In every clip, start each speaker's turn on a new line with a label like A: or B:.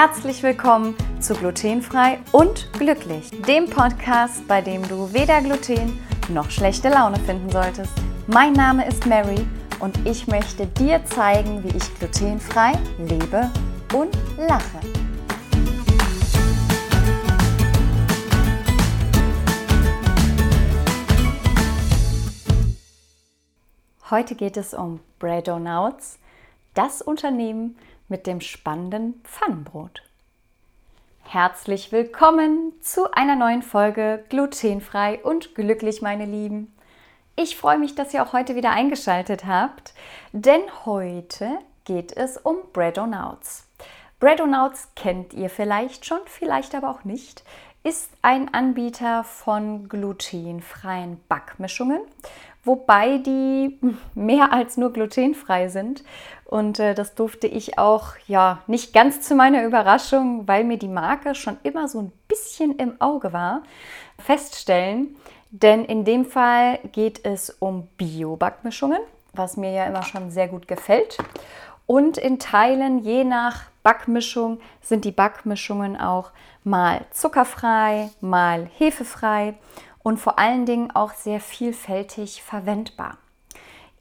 A: Herzlich willkommen zu Glutenfrei und Glücklich, dem Podcast, bei dem du weder Gluten noch schlechte Laune finden solltest. Mein Name ist Mary und ich möchte dir zeigen, wie ich glutenfrei lebe und lache. Heute geht es um Breadonauts, das Unternehmen mit dem spannenden Pfannenbrot. Herzlich willkommen zu einer neuen Folge Glutenfrei und glücklich, meine Lieben. Ich freue mich, dass ihr auch heute wieder eingeschaltet habt, denn heute geht es um Breadonauts. Breadonauts kennt ihr vielleicht schon, vielleicht aber auch nicht, ist ein Anbieter von glutenfreien Backmischungen wobei die mehr als nur glutenfrei sind. Und äh, das durfte ich auch, ja, nicht ganz zu meiner Überraschung, weil mir die Marke schon immer so ein bisschen im Auge war, feststellen. Denn in dem Fall geht es um Bio-Backmischungen, was mir ja immer schon sehr gut gefällt. Und in Teilen, je nach Backmischung, sind die Backmischungen auch mal zuckerfrei, mal hefefrei und vor allen Dingen auch sehr vielfältig verwendbar.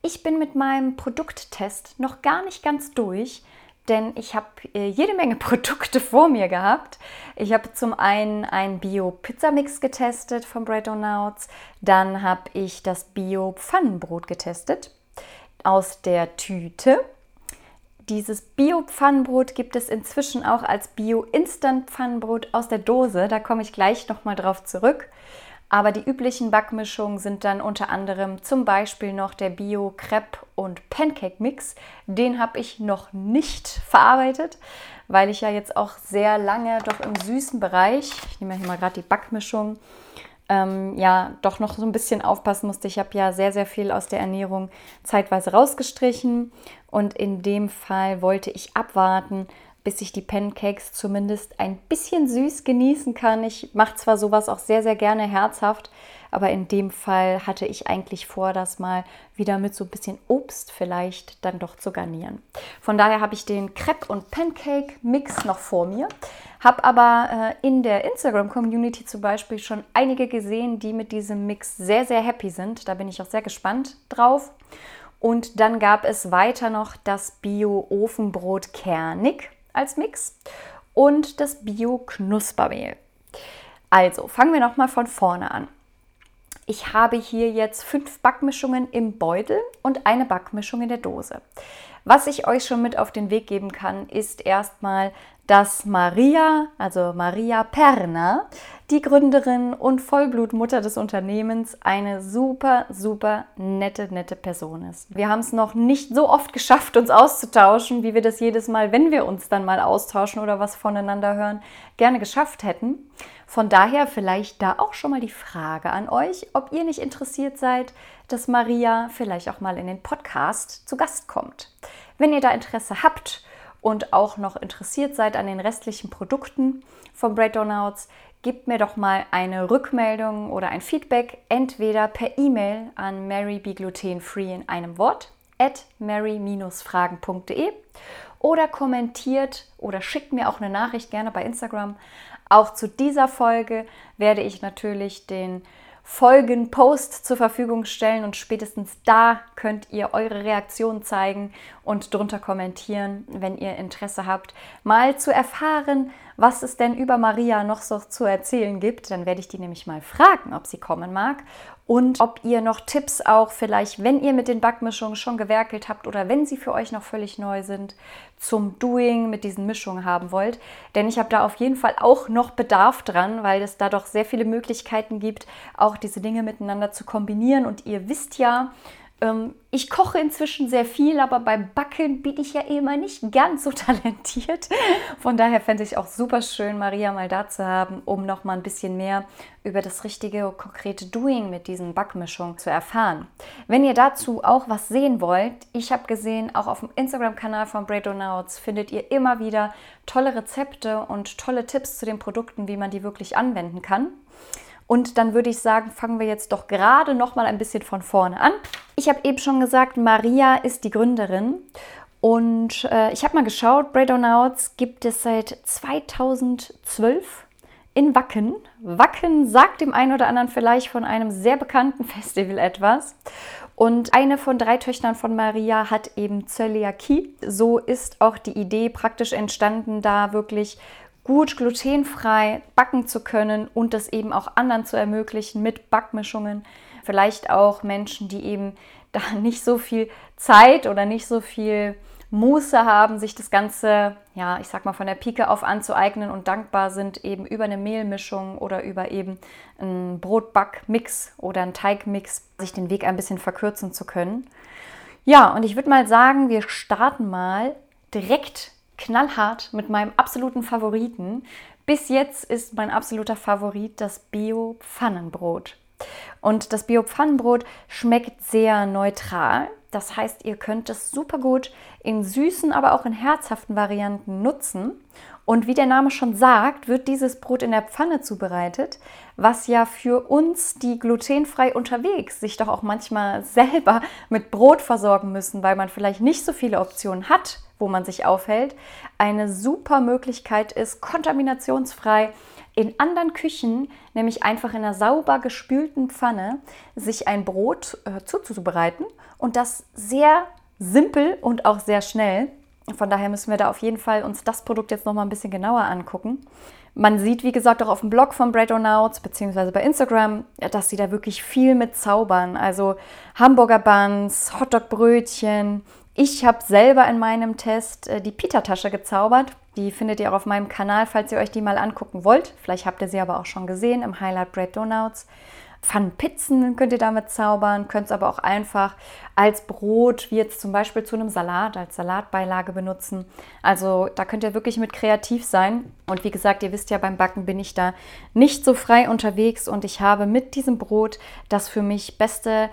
A: Ich bin mit meinem Produkttest noch gar nicht ganz durch, denn ich habe äh, jede Menge Produkte vor mir gehabt. Ich habe zum einen einen Bio-Pizzamix getestet von Bread Breadonauts, dann habe ich das Bio-Pfannenbrot getestet aus der Tüte. Dieses Bio-Pfannenbrot gibt es inzwischen auch als Bio-Instant-Pfannenbrot aus der Dose. Da komme ich gleich nochmal drauf zurück. Aber die üblichen Backmischungen sind dann unter anderem zum Beispiel noch der Bio Crepe und Pancake Mix. Den habe ich noch nicht verarbeitet, weil ich ja jetzt auch sehr lange doch im süßen Bereich, ich nehme hier mal gerade die Backmischung, ähm, ja, doch noch so ein bisschen aufpassen musste. Ich habe ja sehr, sehr viel aus der Ernährung zeitweise rausgestrichen und in dem Fall wollte ich abwarten, bis ich die Pancakes zumindest ein bisschen süß genießen kann. Ich mache zwar sowas auch sehr, sehr gerne herzhaft, aber in dem Fall hatte ich eigentlich vor, das mal wieder mit so ein bisschen Obst vielleicht dann doch zu garnieren. Von daher habe ich den Crepe- und Pancake-Mix noch vor mir, habe aber äh, in der Instagram-Community zum Beispiel schon einige gesehen, die mit diesem Mix sehr, sehr happy sind. Da bin ich auch sehr gespannt drauf. Und dann gab es weiter noch das Bio-Ofenbrot Kernig als Mix und das Bio-Knuspermehl. Also fangen wir nochmal von vorne an. Ich habe hier jetzt fünf Backmischungen im Beutel und eine Backmischung in der Dose. Was ich euch schon mit auf den Weg geben kann, ist erstmal, dass Maria, also Maria Perna, die Gründerin und Vollblutmutter des Unternehmens, eine super, super nette, nette Person ist. Wir haben es noch nicht so oft geschafft, uns auszutauschen, wie wir das jedes Mal, wenn wir uns dann mal austauschen oder was voneinander hören, gerne geschafft hätten. Von daher vielleicht da auch schon mal die Frage an euch, ob ihr nicht interessiert seid, dass Maria vielleicht auch mal in den Podcast zu Gast kommt. Wenn ihr da Interesse habt und auch noch interessiert seid an den restlichen Produkten von Bread Donuts, gebt mir doch mal eine Rückmeldung oder ein Feedback, entweder per E-Mail an marybeglutenfree in einem Wort at mary-fragen.de oder kommentiert oder schickt mir auch eine Nachricht gerne bei Instagram. Auch zu dieser Folge werde ich natürlich den Folgen-Post zur Verfügung stellen und spätestens da könnt ihr eure Reaktion zeigen und drunter kommentieren, wenn ihr Interesse habt, mal zu erfahren, was es denn über Maria noch so zu erzählen gibt. Dann werde ich die nämlich mal fragen, ob sie kommen mag und ob ihr noch Tipps auch vielleicht, wenn ihr mit den Backmischungen schon gewerkelt habt oder wenn sie für euch noch völlig neu sind, zum Doing mit diesen Mischungen haben wollt. Denn ich habe da auf jeden Fall auch noch Bedarf dran, weil es da doch sehr viele Möglichkeiten gibt, auch diese Dinge miteinander zu kombinieren. Und ihr wisst ja, ich koche inzwischen sehr viel, aber beim Backen bin ich ja immer nicht ganz so talentiert. Von daher fände ich auch super schön, Maria mal da zu haben, um noch mal ein bisschen mehr über das richtige, konkrete Doing mit diesen Backmischungen zu erfahren. Wenn ihr dazu auch was sehen wollt, ich habe gesehen, auch auf dem Instagram-Kanal von Breadonauts findet ihr immer wieder tolle Rezepte und tolle Tipps zu den Produkten, wie man die wirklich anwenden kann. Und dann würde ich sagen, fangen wir jetzt doch gerade noch mal ein bisschen von vorne an. Ich habe eben schon gesagt, Maria ist die Gründerin Und äh, ich habe mal geschaut, Breadonauts gibt es seit 2012 in Wacken. Wacken sagt dem einen oder anderen vielleicht von einem sehr bekannten Festival etwas. Und eine von drei Töchtern von Maria hat eben Zöliakie. So ist auch die Idee praktisch entstanden, da wirklich gut glutenfrei backen zu können und das eben auch anderen zu ermöglichen mit Backmischungen. Vielleicht auch Menschen, die eben da nicht so viel Zeit oder nicht so viel Muße haben, sich das Ganze, ja, ich sag mal, von der Pike auf anzueignen und dankbar sind, eben über eine Mehlmischung oder über eben einen Brotbackmix oder einen Teigmix, sich den Weg ein bisschen verkürzen zu können. Ja, und ich würde mal sagen, wir starten mal direkt knallhart mit meinem absoluten Favoriten. Bis jetzt ist mein absoluter Favorit das Bio-Pfannenbrot. Und das Bio-Pfannenbrot schmeckt sehr neutral. Das heißt, ihr könnt es super gut in süßen, aber auch in herzhaften Varianten nutzen. Und wie der Name schon sagt, wird dieses Brot in der Pfanne zubereitet, was ja für uns, die glutenfrei unterwegs sich doch auch manchmal selber mit Brot versorgen müssen, weil man vielleicht nicht so viele Optionen hat, wo man sich aufhält, eine super Möglichkeit ist, kontaminationsfrei in anderen Küchen, nämlich einfach in einer sauber gespülten Pfanne, sich ein Brot äh, zuzubereiten und das sehr simpel und auch sehr schnell. Von daher müssen wir da auf jeden Fall uns das Produkt jetzt noch mal ein bisschen genauer angucken. Man sieht, wie gesagt, auch auf dem Blog von Bread Breadonauts beziehungsweise bei Instagram, dass sie da wirklich viel mit zaubern. Also Hamburger Buns, Hotdog-Brötchen, ich habe selber in meinem Test äh, die Pita-Tasche gezaubert. Die findet ihr auch auf meinem Kanal, falls ihr euch die mal angucken wollt. Vielleicht habt ihr sie aber auch schon gesehen im Highlight Bread Donuts. Pfannenpizzen könnt ihr damit zaubern, könnt es aber auch einfach als Brot, wie jetzt zum Beispiel zu einem Salat, als Salatbeilage benutzen. Also da könnt ihr wirklich mit kreativ sein. Und wie gesagt, ihr wisst ja, beim Backen bin ich da nicht so frei unterwegs und ich habe mit diesem Brot das für mich beste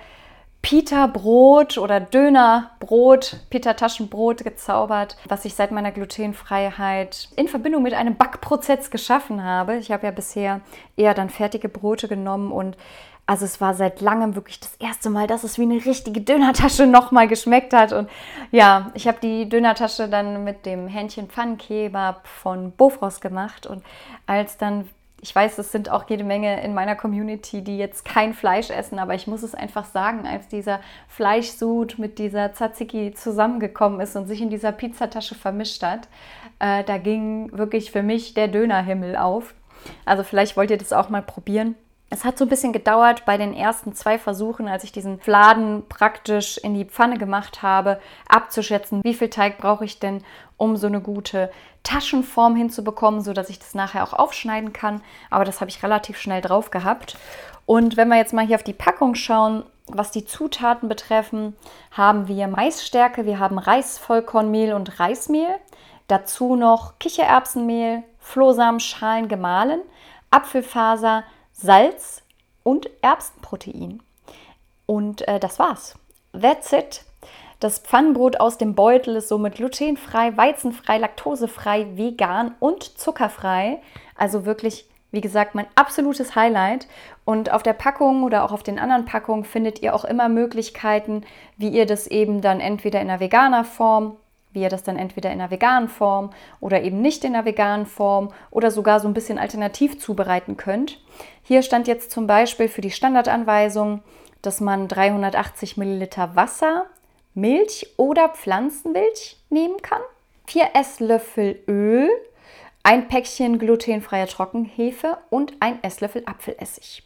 A: Pita-Brot oder Dönerbrot, Pita-Taschenbrot gezaubert, was ich seit meiner Glutenfreiheit in Verbindung mit einem Backprozess geschaffen habe. Ich habe ja bisher eher dann fertige Brote genommen und also es war seit langem wirklich das erste Mal, dass es wie eine richtige Dönertasche nochmal geschmeckt hat. Und ja, ich habe die Dönertasche dann mit dem Hähnchen Pfannenkebab von Bofrost gemacht. Und als dann ich weiß, es sind auch jede Menge in meiner Community, die jetzt kein Fleisch essen, aber ich muss es einfach sagen, als dieser Fleischsud mit dieser Tzatziki zusammengekommen ist und sich in dieser Pizzatasche vermischt hat, äh, da ging wirklich für mich der Dönerhimmel auf. Also vielleicht wollt ihr das auch mal probieren. Es hat so ein bisschen gedauert bei den ersten zwei Versuchen, als ich diesen Fladen praktisch in die Pfanne gemacht habe, abzuschätzen, wie viel Teig brauche ich denn, um so eine gute Taschenform hinzubekommen, sodass ich das nachher auch aufschneiden kann. Aber das habe ich relativ schnell drauf gehabt. Und wenn wir jetzt mal hier auf die Packung schauen, was die Zutaten betreffen, haben wir Maisstärke, wir haben Reisvollkornmehl und Reismehl, dazu noch Kichererbsenmehl, Flohsamenschalen gemahlen, Apfelfaser, Salz und Erbsenprotein. Und äh, das war's. That's it. Das Pfannenbrot aus dem Beutel ist somit glutenfrei, weizenfrei, laktosefrei, vegan und zuckerfrei. Also wirklich, wie gesagt, mein absolutes Highlight. Und auf der Packung oder auch auf den anderen Packungen findet ihr auch immer Möglichkeiten, wie ihr das eben dann entweder in einer veganer Form wie ihr das dann entweder in einer veganen Form oder eben nicht in einer veganen Form oder sogar so ein bisschen alternativ zubereiten könnt. Hier stand jetzt zum Beispiel für die Standardanweisung, dass man 380 Milliliter Wasser Milch oder Pflanzenmilch nehmen kann, 4 Esslöffel Öl, ein Päckchen glutenfreier Trockenhefe und ein Esslöffel Apfelessig.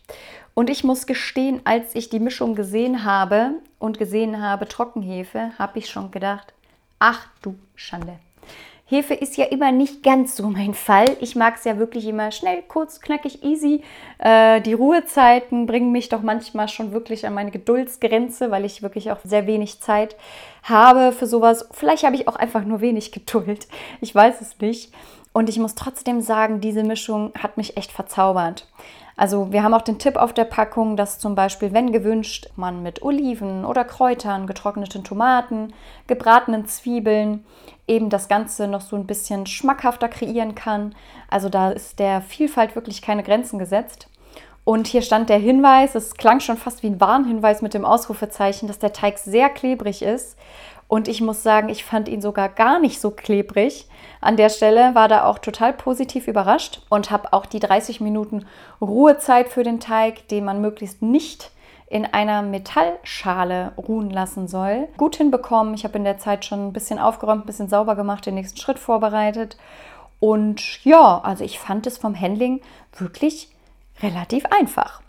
A: Und ich muss gestehen, als ich die Mischung gesehen habe und gesehen habe Trockenhefe, habe ich schon gedacht, ach du Schande. Hefe ist ja immer nicht ganz so mein Fall. Ich mag es ja wirklich immer schnell, kurz, knackig, easy. Äh, die Ruhezeiten bringen mich doch manchmal schon wirklich an meine Geduldsgrenze, weil ich wirklich auch sehr wenig Zeit habe für sowas. Vielleicht habe ich auch einfach nur wenig Geduld. Ich weiß es nicht. Und ich muss trotzdem sagen, diese Mischung hat mich echt verzaubert. Also wir haben auch den Tipp auf der Packung, dass zum Beispiel, wenn gewünscht, man mit Oliven oder Kräutern, getrockneten Tomaten, gebratenen Zwiebeln eben das Ganze noch so ein bisschen schmackhafter kreieren kann. Also da ist der Vielfalt wirklich keine Grenzen gesetzt. Und hier stand der Hinweis, es klang schon fast wie ein Warnhinweis mit dem Ausrufezeichen, dass der Teig sehr klebrig ist Und ich muss sagen, ich fand ihn sogar gar nicht so klebrig. An der Stelle war da auch total positiv überrascht und habe auch die 30 Minuten Ruhezeit für den Teig, den man möglichst nicht in einer Metallschale ruhen lassen soll, gut hinbekommen. Ich habe in der Zeit schon ein bisschen aufgeräumt, ein bisschen sauber gemacht, den nächsten Schritt vorbereitet. Und ja, also ich fand es vom Handling wirklich relativ einfach.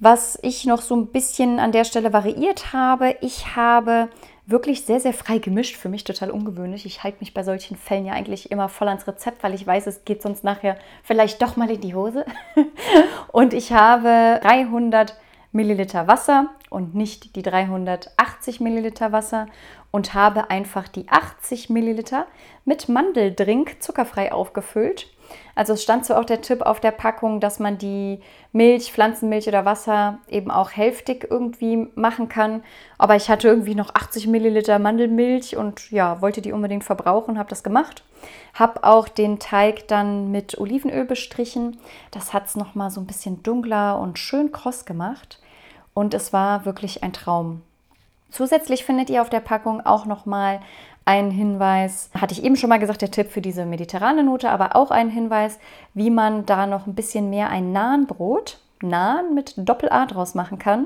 A: Was ich noch so ein bisschen an der Stelle variiert habe, ich habe wirklich sehr, sehr frei gemischt. Für mich total ungewöhnlich. Ich halte mich bei solchen Fällen ja eigentlich immer voll ans Rezept, weil ich weiß, es geht sonst nachher vielleicht doch mal in die Hose. Und ich habe 300 Milliliter Wasser und nicht die 380 Milliliter Wasser und habe einfach die 80 Milliliter mit Mandeldrink zuckerfrei aufgefüllt also es stand zwar auch der Tipp auf der Packung, dass man die Milch, Pflanzenmilch oder Wasser eben auch hälftig irgendwie machen kann. Aber ich hatte irgendwie noch 80 Milliliter Mandelmilch und ja, wollte die unbedingt verbrauchen, habe das gemacht. Habe auch den Teig dann mit Olivenöl bestrichen. Das hat es nochmal so ein bisschen dunkler und schön kross gemacht. Und es war wirklich ein Traum. Zusätzlich findet ihr auf der Packung auch nochmal ein Hinweis, hatte ich eben schon mal gesagt, der Tipp für diese mediterrane Note, aber auch ein Hinweis, wie man da noch ein bisschen mehr ein Nahenbrot, Nahen mit Doppel-A draus machen kann.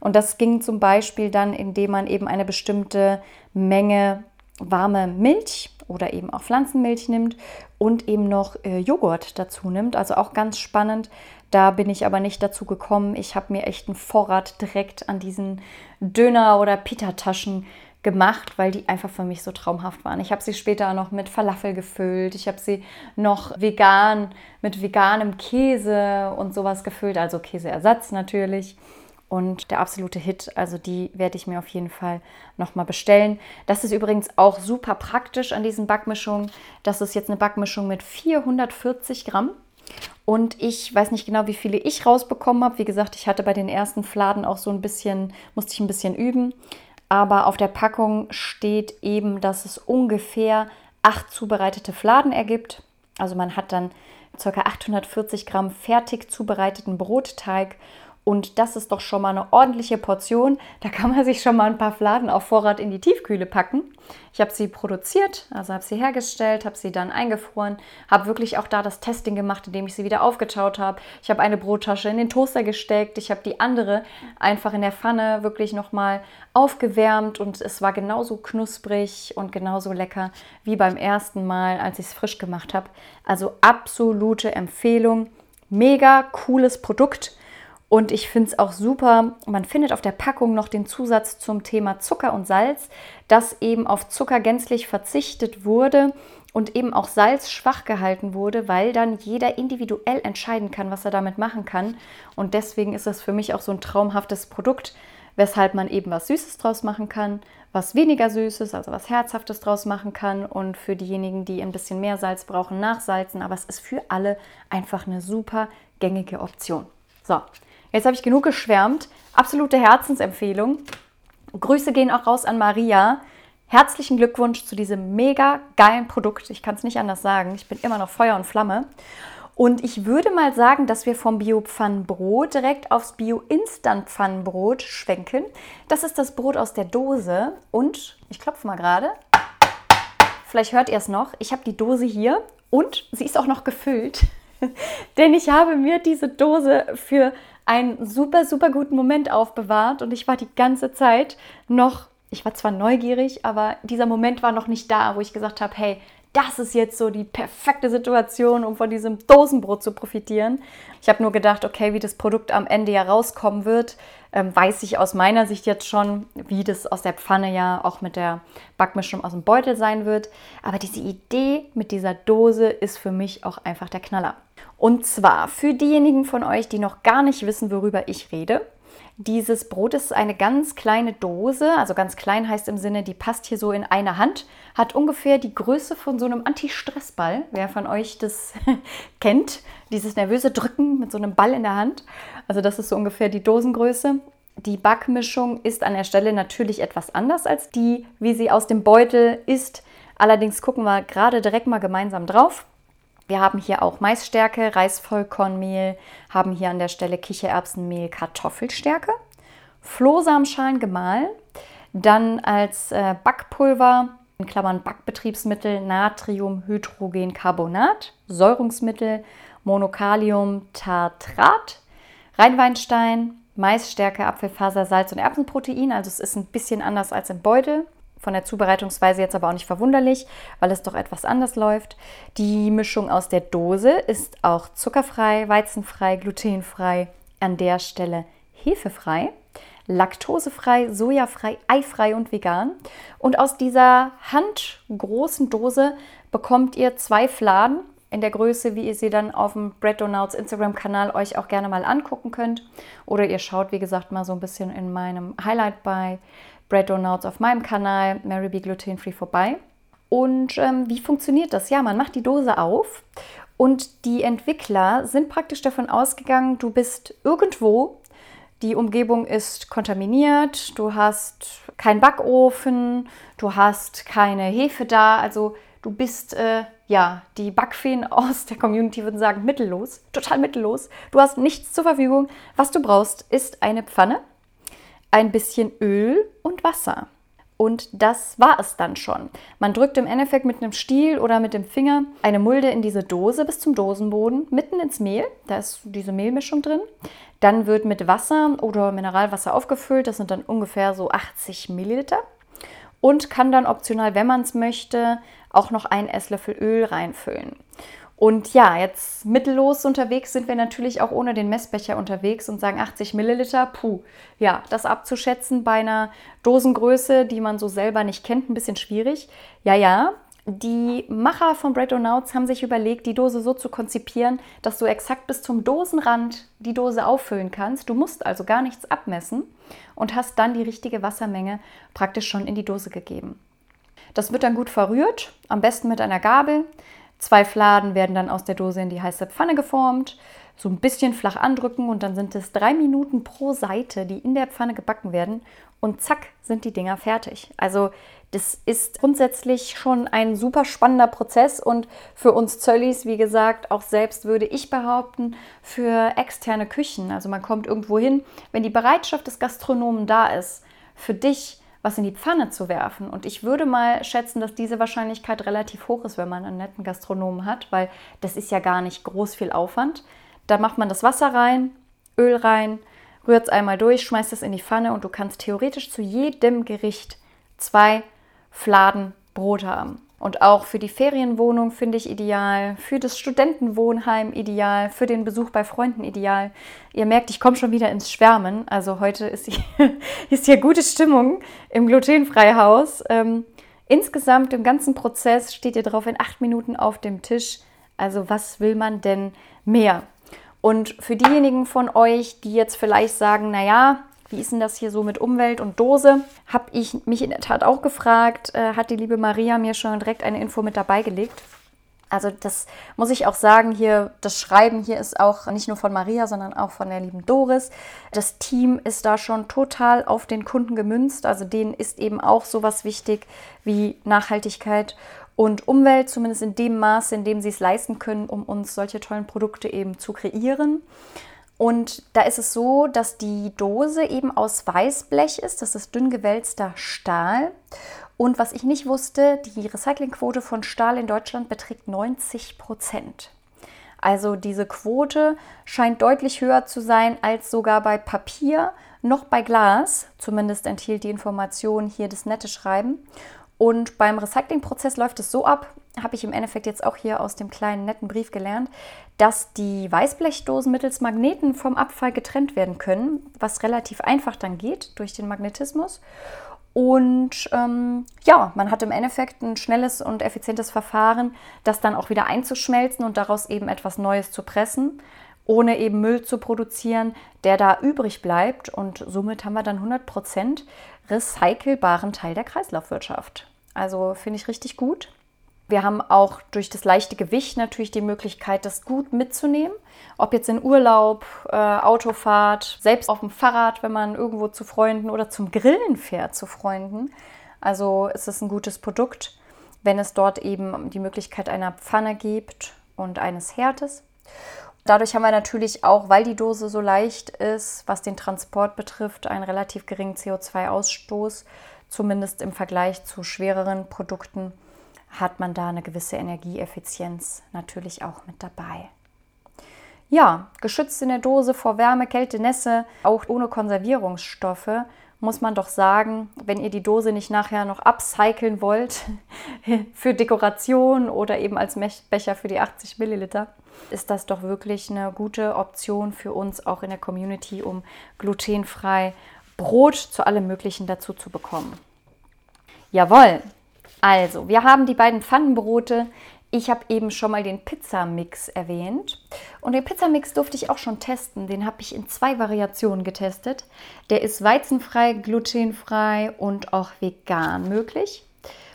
A: Und das ging zum Beispiel dann, indem man eben eine bestimmte Menge warme Milch oder eben auch Pflanzenmilch nimmt und eben noch äh, Joghurt dazu nimmt. Also auch ganz spannend. Da bin ich aber nicht dazu gekommen. Ich habe mir echt einen Vorrat direkt an diesen Döner- oder Pita-Taschen gemacht, weil die einfach für mich so traumhaft waren. Ich habe sie später noch mit Falafel gefüllt. Ich habe sie noch vegan mit veganem Käse und sowas gefüllt, also Käseersatz natürlich. Und der absolute Hit, also die werde ich mir auf jeden Fall nochmal bestellen. Das ist übrigens auch super praktisch an diesen Backmischungen. Das ist jetzt eine Backmischung mit 440 Gramm. Und ich weiß nicht genau, wie viele ich rausbekommen habe. Wie gesagt, ich hatte bei den ersten Fladen auch so ein bisschen, musste ich ein bisschen üben aber auf der Packung steht eben, dass es ungefähr acht zubereitete Fladen ergibt. Also man hat dann ca. 840 Gramm fertig zubereiteten Brotteig und das ist doch schon mal eine ordentliche Portion. Da kann man sich schon mal ein paar Fladen auf Vorrat in die Tiefkühle packen. Ich habe sie produziert, also habe sie hergestellt, habe sie dann eingefroren, habe wirklich auch da das Testing gemacht, indem ich sie wieder aufgetaut habe. Ich habe eine Brottasche in den Toaster gesteckt, ich habe die andere einfach in der Pfanne wirklich nochmal aufgewärmt und es war genauso knusprig und genauso lecker wie beim ersten Mal, als ich es frisch gemacht habe. Also absolute Empfehlung. Mega cooles Produkt und ich finde es auch super, man findet auf der Packung noch den Zusatz zum Thema Zucker und Salz, dass eben auf Zucker gänzlich verzichtet wurde und eben auch Salz schwach gehalten wurde, weil dann jeder individuell entscheiden kann, was er damit machen kann. Und deswegen ist das für mich auch so ein traumhaftes Produkt, weshalb man eben was Süßes draus machen kann, was weniger Süßes, also was Herzhaftes draus machen kann und für diejenigen, die ein bisschen mehr Salz brauchen, nachsalzen. Aber es ist für alle einfach eine super gängige Option. So, Jetzt habe ich genug geschwärmt. Absolute Herzensempfehlung. Grüße gehen auch raus an Maria. Herzlichen Glückwunsch zu diesem mega geilen Produkt. Ich kann es nicht anders sagen. Ich bin immer noch Feuer und Flamme. Und ich würde mal sagen, dass wir vom Bio-Pfannenbrot direkt aufs Bio-Instant-Pfannenbrot schwenken. Das ist das Brot aus der Dose. Und ich klopfe mal gerade. Vielleicht hört ihr es noch. Ich habe die Dose hier und sie ist auch noch gefüllt. Denn ich habe mir diese Dose für einen super, super guten Moment aufbewahrt und ich war die ganze Zeit noch, ich war zwar neugierig, aber dieser Moment war noch nicht da, wo ich gesagt habe, hey, das ist jetzt so die perfekte Situation, um von diesem Dosenbrot zu profitieren. Ich habe nur gedacht, okay, wie das Produkt am Ende ja rauskommen wird, ähm, weiß ich aus meiner Sicht jetzt schon, wie das aus der Pfanne ja auch mit der Backmischung aus dem Beutel sein wird. Aber diese Idee mit dieser Dose ist für mich auch einfach der Knaller. Und zwar für diejenigen von euch, die noch gar nicht wissen, worüber ich rede. Dieses Brot ist eine ganz kleine Dose, also ganz klein heißt im Sinne, die passt hier so in eine Hand, hat ungefähr die Größe von so einem Anti-Stress-Ball. Wer von euch das kennt, dieses nervöse Drücken mit so einem Ball in der Hand. Also das ist so ungefähr die Dosengröße. Die Backmischung ist an der Stelle natürlich etwas anders als die, wie sie aus dem Beutel ist. Allerdings gucken wir gerade direkt mal gemeinsam drauf. Wir haben hier auch Maisstärke, Reisvollkornmehl, haben hier an der Stelle Kichererbsenmehl, Kartoffelstärke, Flohsamenschalen gemahlen, Dann als äh, Backpulver, in Klammern Backbetriebsmittel, Natriumhydrogencarbonat, Säurungsmittel, Monokaliumtartrat, Rheinweinstein, Maisstärke, Apfelfaser, Salz und Erbsenprotein. Also es ist ein bisschen anders als im Beutel. Von der Zubereitungsweise jetzt aber auch nicht verwunderlich, weil es doch etwas anders läuft. Die Mischung aus der Dose ist auch zuckerfrei, weizenfrei, glutenfrei, an der Stelle hefefrei, laktosefrei, sojafrei, eifrei und vegan. Und aus dieser handgroßen Dose bekommt ihr zwei Fladen in der Größe, wie ihr sie dann auf dem Bread Donuts Instagram-Kanal euch auch gerne mal angucken könnt. Oder ihr schaut, wie gesagt, mal so ein bisschen in meinem Highlight bei Bread Donuts auf meinem Kanal Mary Be Gluten Free vorbei. Und ähm, wie funktioniert das? Ja, man macht die Dose auf und die Entwickler sind praktisch davon ausgegangen, du bist irgendwo, die Umgebung ist kontaminiert, du hast keinen Backofen, du hast keine Hefe da, also du bist, äh, ja, die Backfeen aus der Community würden sagen, mittellos, total mittellos. Du hast nichts zur Verfügung. Was du brauchst, ist eine Pfanne, ein bisschen Öl und Wasser. Und das war es dann schon. Man drückt im Endeffekt mit einem Stiel oder mit dem Finger eine Mulde in diese Dose bis zum Dosenboden, mitten ins Mehl. Da ist diese Mehlmischung drin. Dann wird mit Wasser oder Mineralwasser aufgefüllt. Das sind dann ungefähr so 80 Milliliter. Und kann dann optional, wenn man es möchte, auch noch einen Esslöffel Öl reinfüllen. Und ja, jetzt mittellos unterwegs sind wir natürlich auch ohne den Messbecher unterwegs und sagen 80 Milliliter, puh, ja, das abzuschätzen bei einer Dosengröße, die man so selber nicht kennt, ein bisschen schwierig. Ja, ja, die Macher von Bread Notes haben sich überlegt, die Dose so zu konzipieren, dass du exakt bis zum Dosenrand die Dose auffüllen kannst. Du musst also gar nichts abmessen und hast dann die richtige Wassermenge praktisch schon in die Dose gegeben. Das wird dann gut verrührt, am besten mit einer Gabel. Zwei Fladen werden dann aus der Dose in die heiße Pfanne geformt, so ein bisschen flach andrücken und dann sind es drei Minuten pro Seite, die in der Pfanne gebacken werden und zack sind die Dinger fertig. Also das ist grundsätzlich schon ein super spannender Prozess und für uns Zöllis, wie gesagt, auch selbst würde ich behaupten, für externe Küchen. Also man kommt irgendwo hin, wenn die Bereitschaft des Gastronomen da ist, für dich was in die Pfanne zu werfen. Und ich würde mal schätzen, dass diese Wahrscheinlichkeit relativ hoch ist, wenn man einen netten Gastronomen hat, weil das ist ja gar nicht groß viel Aufwand. Da macht man das Wasser rein, Öl rein, rührt es einmal durch, schmeißt es in die Pfanne und du kannst theoretisch zu jedem Gericht zwei Fladen Brot haben. Und auch für die Ferienwohnung finde ich ideal, für das Studentenwohnheim ideal, für den Besuch bei Freunden ideal. Ihr merkt, ich komme schon wieder ins Schwärmen. Also heute ist hier, ist hier gute Stimmung im Glutenfreihaus. Ähm, insgesamt im ganzen Prozess steht ihr drauf in acht Minuten auf dem Tisch. Also was will man denn mehr? Und für diejenigen von euch, die jetzt vielleicht sagen, naja, wie ist denn das hier so mit Umwelt und Dose? Habe ich mich in der Tat auch gefragt, äh, hat die liebe Maria mir schon direkt eine Info mit dabei gelegt. Also das muss ich auch sagen, hier das Schreiben hier ist auch nicht nur von Maria, sondern auch von der lieben Doris. Das Team ist da schon total auf den Kunden gemünzt. Also denen ist eben auch sowas wichtig wie Nachhaltigkeit und Umwelt, zumindest in dem Maße, in dem sie es leisten können, um uns solche tollen Produkte eben zu kreieren. Und da ist es so, dass die Dose eben aus Weißblech ist. Das ist dünn gewälzter Stahl. Und was ich nicht wusste, die Recyclingquote von Stahl in Deutschland beträgt 90 Prozent. Also diese Quote scheint deutlich höher zu sein als sogar bei Papier noch bei Glas. Zumindest enthielt die Information hier das nette Schreiben. Und beim Recyclingprozess läuft es so ab, habe ich im Endeffekt jetzt auch hier aus dem kleinen netten Brief gelernt, dass die Weißblechdosen mittels Magneten vom Abfall getrennt werden können, was relativ einfach dann geht durch den Magnetismus. Und ähm, ja, man hat im Endeffekt ein schnelles und effizientes Verfahren, das dann auch wieder einzuschmelzen und daraus eben etwas Neues zu pressen, ohne eben Müll zu produzieren, der da übrig bleibt. Und somit haben wir dann 100% recycelbaren Teil der Kreislaufwirtschaft. Also finde ich richtig gut. Wir haben auch durch das leichte Gewicht natürlich die Möglichkeit, das gut mitzunehmen. Ob jetzt in Urlaub, äh, Autofahrt, selbst auf dem Fahrrad, wenn man irgendwo zu Freunden oder zum Grillen fährt zu Freunden. Also ist es ein gutes Produkt, wenn es dort eben die Möglichkeit einer Pfanne gibt und eines Herdes. Dadurch haben wir natürlich auch, weil die Dose so leicht ist, was den Transport betrifft, einen relativ geringen CO2-Ausstoß, zumindest im Vergleich zu schwereren Produkten hat man da eine gewisse Energieeffizienz natürlich auch mit dabei. Ja, geschützt in der Dose vor Wärme, Kälte, Nässe, auch ohne Konservierungsstoffe, muss man doch sagen, wenn ihr die Dose nicht nachher noch upcyclen wollt für Dekoration oder eben als Becher für die 80 Milliliter, ist das doch wirklich eine gute Option für uns auch in der Community, um glutenfrei Brot zu allem Möglichen dazu zu bekommen. Jawohl, also, wir haben die beiden Pfannenbrote. Ich habe eben schon mal den Pizzamix erwähnt. Und den Pizzamix durfte ich auch schon testen. Den habe ich in zwei Variationen getestet. Der ist weizenfrei, glutenfrei und auch vegan möglich.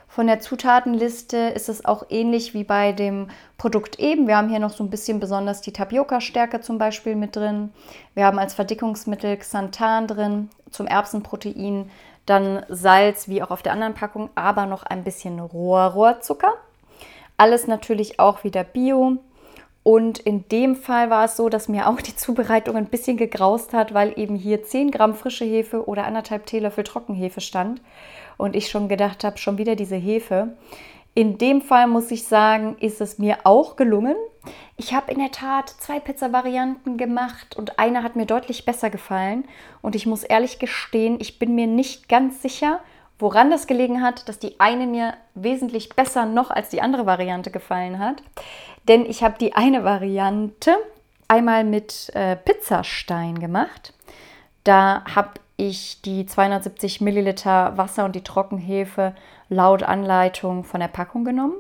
A: Von der Zutatenliste ist es auch ähnlich wie bei dem Produkt eben. Wir haben hier noch so ein bisschen besonders die Tapioca-Stärke zum Beispiel mit drin. Wir haben als Verdickungsmittel Xanthan drin, zum Erbsenprotein dann Salz wie auch auf der anderen Packung, aber noch ein bisschen Rohrrohrzucker. Alles natürlich auch wieder Bio. Und in dem Fall war es so, dass mir auch die Zubereitung ein bisschen gegraust hat, weil eben hier 10 Gramm frische Hefe oder anderthalb Teelöffel Trockenhefe stand. Und ich schon gedacht habe, schon wieder diese Hefe. In dem Fall muss ich sagen, ist es mir auch gelungen. Ich habe in der Tat zwei Pizza-Varianten gemacht und eine hat mir deutlich besser gefallen. Und ich muss ehrlich gestehen, ich bin mir nicht ganz sicher, woran das gelegen hat, dass die eine mir wesentlich besser noch als die andere Variante gefallen hat. Denn ich habe die eine Variante einmal mit äh, Pizzastein gemacht. Da habe ich die 270 Milliliter Wasser und die Trockenhefe laut Anleitung von der Packung genommen.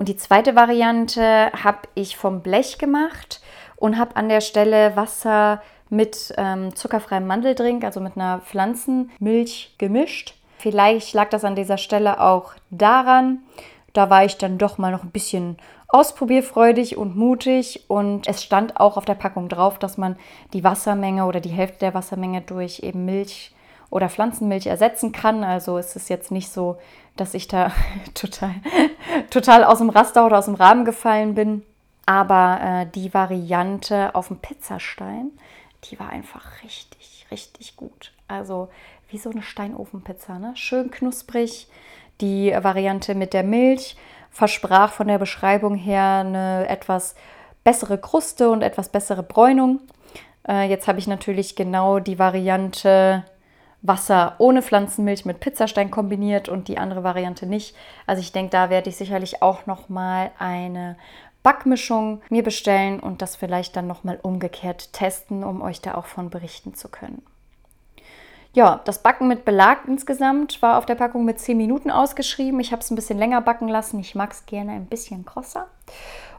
A: Und die zweite Variante habe ich vom Blech gemacht und habe an der Stelle Wasser mit ähm, zuckerfreiem Mandeldrink, also mit einer Pflanzenmilch gemischt. Vielleicht lag das an dieser Stelle auch daran. Da war ich dann doch mal noch ein bisschen ausprobierfreudig und mutig und es stand auch auf der Packung drauf, dass man die Wassermenge oder die Hälfte der Wassermenge durch eben Milch oder Pflanzenmilch ersetzen kann. Also es ist jetzt nicht so, dass ich da total, total aus dem Raster oder aus dem Rahmen gefallen bin. Aber äh, die Variante auf dem Pizzastein, die war einfach richtig, richtig gut. Also wie so eine Steinofenpizza, ne? Schön knusprig. Die Variante mit der Milch versprach von der Beschreibung her eine etwas bessere Kruste und etwas bessere Bräunung. Äh, jetzt habe ich natürlich genau die Variante Wasser ohne Pflanzenmilch mit Pizzastein kombiniert und die andere Variante nicht. Also ich denke, da werde ich sicherlich auch noch mal eine Backmischung mir bestellen und das vielleicht dann noch mal umgekehrt testen, um euch da auch von berichten zu können. Ja, das Backen mit Belag insgesamt war auf der Packung mit 10 Minuten ausgeschrieben. Ich habe es ein bisschen länger backen lassen. Ich mag es gerne ein bisschen krosser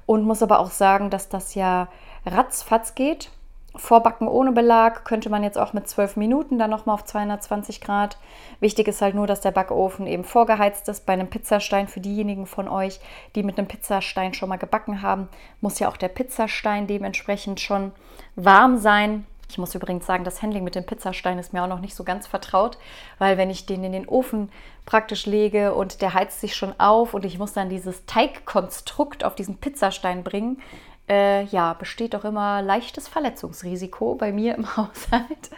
A: und muss aber auch sagen, dass das ja ratzfatz geht. Vorbacken ohne Belag könnte man jetzt auch mit 12 Minuten dann nochmal auf 220 Grad. Wichtig ist halt nur, dass der Backofen eben vorgeheizt ist. Bei einem Pizzastein für diejenigen von euch, die mit einem Pizzastein schon mal gebacken haben, muss ja auch der Pizzastein dementsprechend schon warm sein. Ich muss übrigens sagen, das Handling mit dem Pizzastein ist mir auch noch nicht so ganz vertraut, weil wenn ich den in den Ofen praktisch lege und der heizt sich schon auf und ich muss dann dieses Teigkonstrukt auf diesen Pizzastein bringen, äh, ja, besteht doch immer leichtes Verletzungsrisiko bei mir im Haushalt.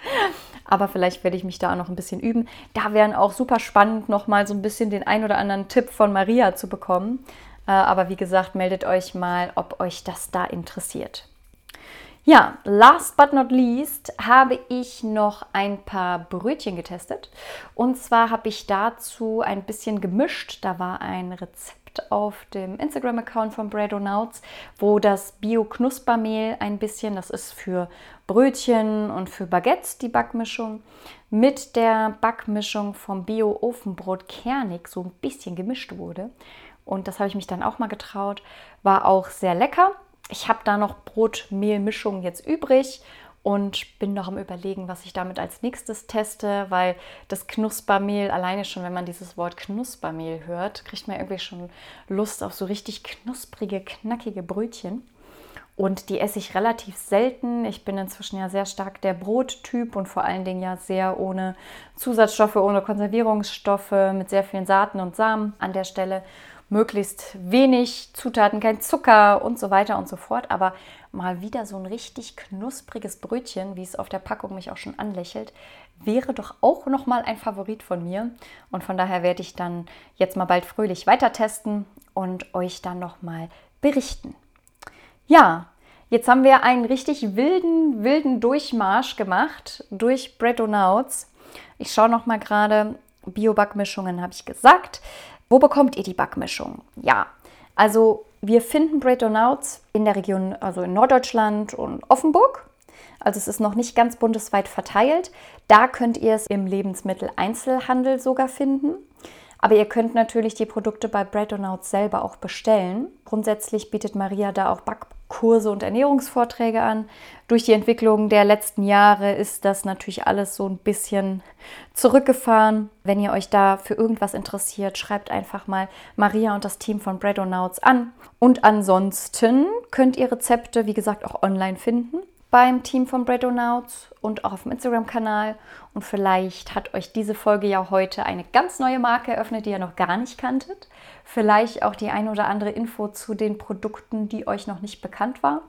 A: Aber vielleicht werde ich mich da auch noch ein bisschen üben. Da wären auch super spannend, nochmal so ein bisschen den ein oder anderen Tipp von Maria zu bekommen. Äh, aber wie gesagt, meldet euch mal, ob euch das da interessiert. Ja, last but not least habe ich noch ein paar Brötchen getestet. Und zwar habe ich dazu ein bisschen gemischt. Da war ein Rezept auf dem Instagram-Account von Breadonauts, wo das Bio-Knuspermehl ein bisschen, das ist für Brötchen und für Baguettes die Backmischung, mit der Backmischung vom Bio-Ofenbrot Kernig so ein bisschen gemischt wurde. Und das habe ich mich dann auch mal getraut. War auch sehr lecker. Ich habe da noch Brotmehlmischung jetzt übrig und bin noch am Überlegen, was ich damit als nächstes teste, weil das Knuspermehl, alleine schon, wenn man dieses Wort Knuspermehl hört, kriegt man irgendwie schon Lust auf so richtig knusprige, knackige Brötchen. Und die esse ich relativ selten. Ich bin inzwischen ja sehr stark der Brottyp und vor allen Dingen ja sehr ohne Zusatzstoffe, ohne Konservierungsstoffe, mit sehr vielen Saaten und Samen an der Stelle möglichst wenig Zutaten, kein Zucker und so weiter und so fort. Aber mal wieder so ein richtig knuspriges Brötchen, wie es auf der Packung mich auch schon anlächelt, wäre doch auch noch mal ein Favorit von mir. Und von daher werde ich dann jetzt mal bald fröhlich weiter testen und euch dann noch mal berichten. Ja, jetzt haben wir einen richtig wilden, wilden Durchmarsch gemacht durch Bread Breadonauts. Ich schaue noch mal gerade, Bio-Backmischungen habe ich gesagt. Wo bekommt ihr die Backmischung? Ja, also wir finden Bread Breadonauts in der Region, also in Norddeutschland und Offenburg. Also es ist noch nicht ganz bundesweit verteilt. Da könnt ihr es im Lebensmitteleinzelhandel sogar finden. Aber ihr könnt natürlich die Produkte bei Bread Breadonauts selber auch bestellen. Grundsätzlich bietet Maria da auch Backkurse und Ernährungsvorträge an. Durch die Entwicklung der letzten Jahre ist das natürlich alles so ein bisschen zurückgefahren. Wenn ihr euch da für irgendwas interessiert, schreibt einfach mal Maria und das Team von Bread Breadonauts an. Und ansonsten könnt ihr Rezepte, wie gesagt, auch online finden beim Team von Breadonauts und auch auf dem Instagram-Kanal. Und vielleicht hat euch diese Folge ja heute eine ganz neue Marke eröffnet, die ihr noch gar nicht kanntet. Vielleicht auch die ein oder andere Info zu den Produkten, die euch noch nicht bekannt war.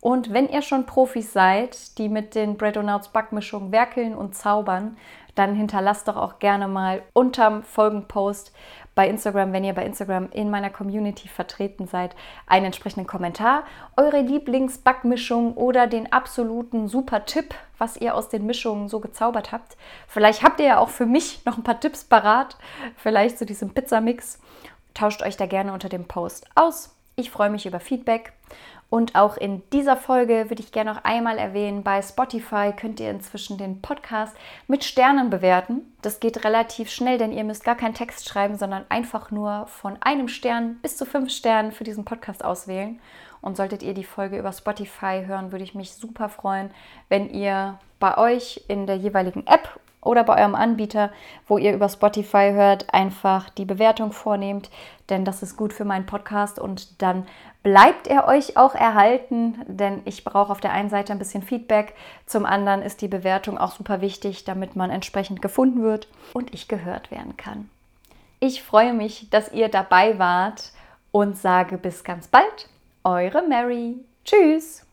A: Und wenn ihr schon Profis seid, die mit den Breadonauts Backmischungen werkeln und zaubern, dann hinterlasst doch auch gerne mal unterm Folgenpost bei Instagram, wenn ihr bei Instagram in meiner Community vertreten seid, einen entsprechenden Kommentar, eure Lieblingsbackmischung oder den absoluten super Tipp, was ihr aus den Mischungen so gezaubert habt. Vielleicht habt ihr ja auch für mich noch ein paar Tipps parat, vielleicht zu diesem Pizzamix. Tauscht euch da gerne unter dem Post aus. Ich freue mich über Feedback und auch in dieser Folge würde ich gerne noch einmal erwähnen, bei Spotify könnt ihr inzwischen den Podcast mit Sternen bewerten. Das geht relativ schnell, denn ihr müsst gar keinen Text schreiben, sondern einfach nur von einem Stern bis zu fünf Sternen für diesen Podcast auswählen. Und solltet ihr die Folge über Spotify hören, würde ich mich super freuen, wenn ihr bei euch in der jeweiligen App oder bei eurem Anbieter, wo ihr über Spotify hört, einfach die Bewertung vornehmt, denn das ist gut für meinen Podcast und dann bleibt er euch auch erhalten, denn ich brauche auf der einen Seite ein bisschen Feedback, zum anderen ist die Bewertung auch super wichtig, damit man entsprechend gefunden wird und ich gehört werden kann. Ich freue mich, dass ihr dabei wart und sage bis ganz bald. Eure Mary. Tschüss.